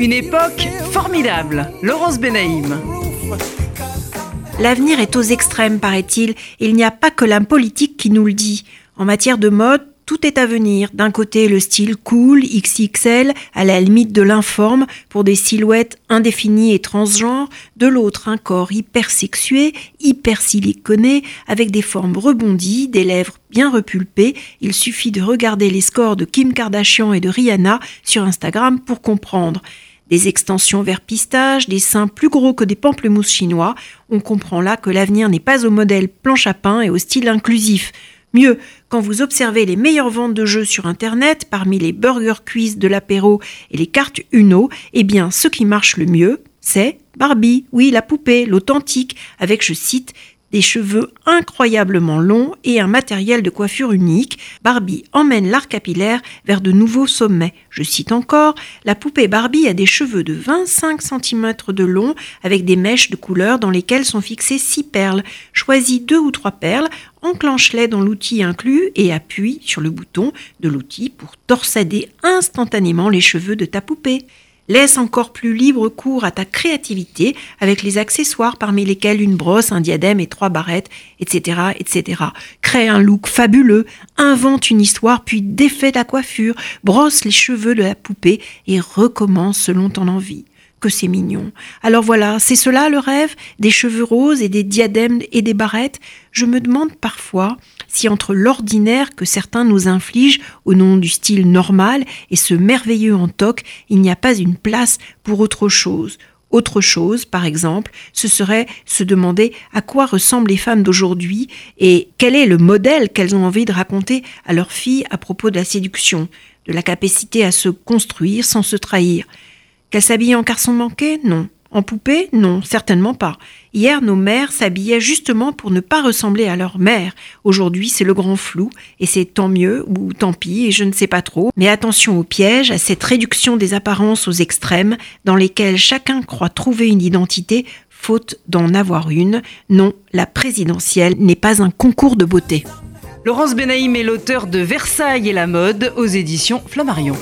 Une époque formidable. Laurence Benaïm. L'avenir est aux extrêmes, paraît-il. Il n'y a pas que la politique qui nous le dit. En matière de mode, tout est à venir. D'un côté, le style cool, XXL, à la limite de l'informe, pour des silhouettes indéfinies et transgenres. De l'autre, un corps hyper sexué, hyper siliconé, avec des formes rebondies, des lèvres bien repulpées. Il suffit de regarder les scores de Kim Kardashian et de Rihanna sur Instagram pour comprendre. Des extensions vers pistache, des seins plus gros que des pamplemousses chinois. On comprend là que l'avenir n'est pas au modèle planche à et au style inclusif. Mieux, quand vous observez les meilleures ventes de jeux sur Internet, parmi les burger quiz de l'apéro et les cartes Uno, eh bien, ce qui marche le mieux, c'est Barbie, oui, la poupée, l'authentique, avec, je cite, des cheveux incroyablement longs et un matériel de coiffure unique, Barbie emmène l'art capillaire vers de nouveaux sommets. Je cite encore, la poupée Barbie a des cheveux de 25 cm de long avec des mèches de couleur dans lesquelles sont fixées six perles. Choisis deux ou trois perles, enclenche-les dans l'outil inclus et appuie sur le bouton de l'outil pour torsader instantanément les cheveux de ta poupée. Laisse encore plus libre cours à ta créativité avec les accessoires parmi lesquels une brosse, un diadème et trois barrettes, etc., etc. Crée un look fabuleux, invente une histoire puis défait la coiffure, brosse les cheveux de la poupée et recommence selon ton envie que c'est mignon. Alors voilà, c'est cela le rêve Des cheveux roses et des diadèmes et des barrettes Je me demande parfois si entre l'ordinaire que certains nous infligent au nom du style normal et ce merveilleux en toc, il n'y a pas une place pour autre chose. Autre chose, par exemple, ce serait se demander à quoi ressemblent les femmes d'aujourd'hui et quel est le modèle qu'elles ont envie de raconter à leurs filles à propos de la séduction, de la capacité à se construire sans se trahir. Qu'elles s'habillent en garçon manqué? Non. En poupée? Non, certainement pas. Hier, nos mères s'habillaient justement pour ne pas ressembler à leur mère. Aujourd'hui, c'est le grand flou, et c'est tant mieux ou tant pis, et je ne sais pas trop. Mais attention au piège, à cette réduction des apparences aux extrêmes, dans lesquelles chacun croit trouver une identité, faute d'en avoir une. Non, la présidentielle n'est pas un concours de beauté. Laurence Benaïm est l'auteur de Versailles et la mode aux éditions Flammarion.